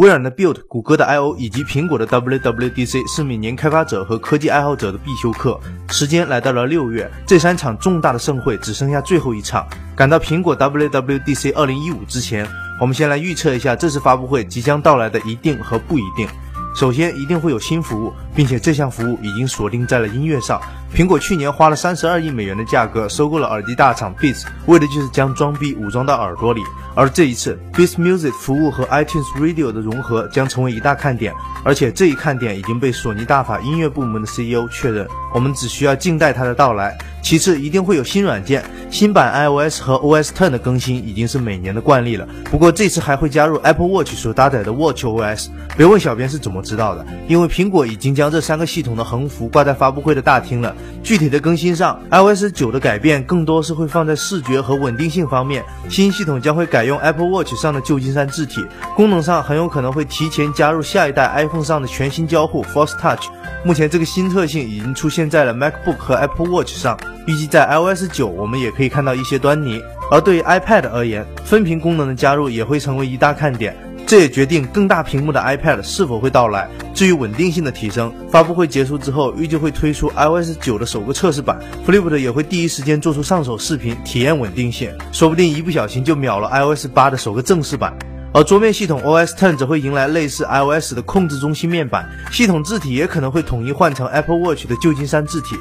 微软的 Build、谷歌的 I/O 以及苹果的 WWDC 是每年开发者和科技爱好者的必修课。时间来到了六月，这三场重大的盛会只剩下最后一场。赶到苹果 WWDC 2015之前，我们先来预测一下这次发布会即将到来的一定和不一定。首先，一定会有新服务，并且这项服务已经锁定在了音乐上。苹果去年花了三十二亿美元的价格收购了耳机大厂 Beats，为的就是将装逼武装到耳朵里。而这一次，Beats Music 服务和 iTunes Radio 的融合将成为一大看点，而且这一看点已经被索尼大法音乐部门的 CEO 确认。我们只需要静待它的到来。其次，一定会有新软件，新版 iOS 和 OS Ten 的更新已经是每年的惯例了。不过这次还会加入 Apple Watch 所搭载的 Watch OS。别问小编是怎么知道的，因为苹果已经将这三个系统的横幅挂在发布会的大厅了。具体的更新上，iOS 九的改变更多是会放在视觉和稳定性方面。新系统将会改用 Apple Watch 上的旧金山字体，功能上很有可能会提前加入下一代 iPhone 上的全新交互 Force Touch。目前这个新特性已经出现在了 MacBook 和 Apple Watch 上。预计在 iOS 九，我们也可以看到一些端倪。而对于 iPad 而言，分屏功能的加入也会成为一大看点，这也决定更大屏幕的 iPad 是否会到来。至于稳定性的提升，发布会结束之后，预计会推出 iOS 九的首个测试版，Flip 也会第一时间做出上手视频体验稳定性，说不定一不小心就秒了 iOS 八的首个正式版。而桌面系统 OS Ten 则会迎来类似 iOS 的控制中心面板，系统字体也可能会统一换成 Apple Watch 的旧金山字体。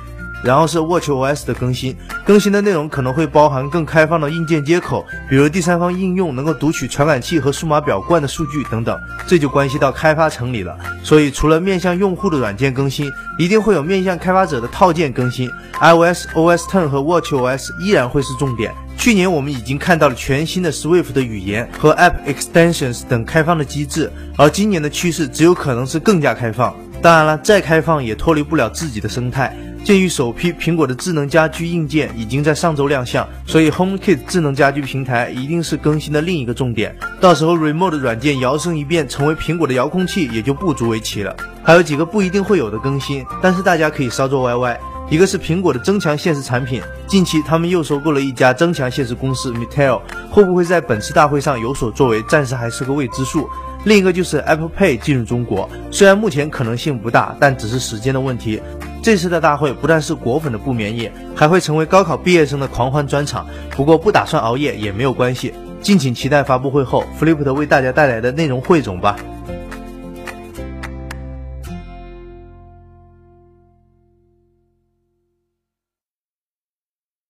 然后是 Watch OS 的更新，更新的内容可能会包含更开放的硬件接口，比如第三方应用能够读取传感器和数码表冠的数据等等，这就关系到开发层里了。所以除了面向用户的软件更新，一定会有面向开发者的套件更新。iOS OS Ten 和 Watch OS 依然会是重点。去年我们已经看到了全新的 Swift 的语言和 App Extensions 等开放的机制，而今年的趋势只有可能是更加开放。当然了，再开放也脱离不了自己的生态。鉴于首批苹果的智能家居硬件已经在上周亮相，所以 HomeKit 智能家居平台一定是更新的另一个重点。到时候 Remote 软件摇身一变成为苹果的遥控器，也就不足为奇了。还有几个不一定会有的更新，但是大家可以稍作 YY。一个是苹果的增强现实产品，近期他们又收购了一家增强现实公司 Metal，会不会在本次大会上有所作为，暂时还是个未知数。另一个就是 Apple Pay 进入中国，虽然目前可能性不大，但只是时间的问题。这次的大会不但是果粉的不眠夜，还会成为高考毕业生的狂欢专场。不过不打算熬夜也没有关系，敬请期待发布会后 Flip 为大家带来的内容汇总吧。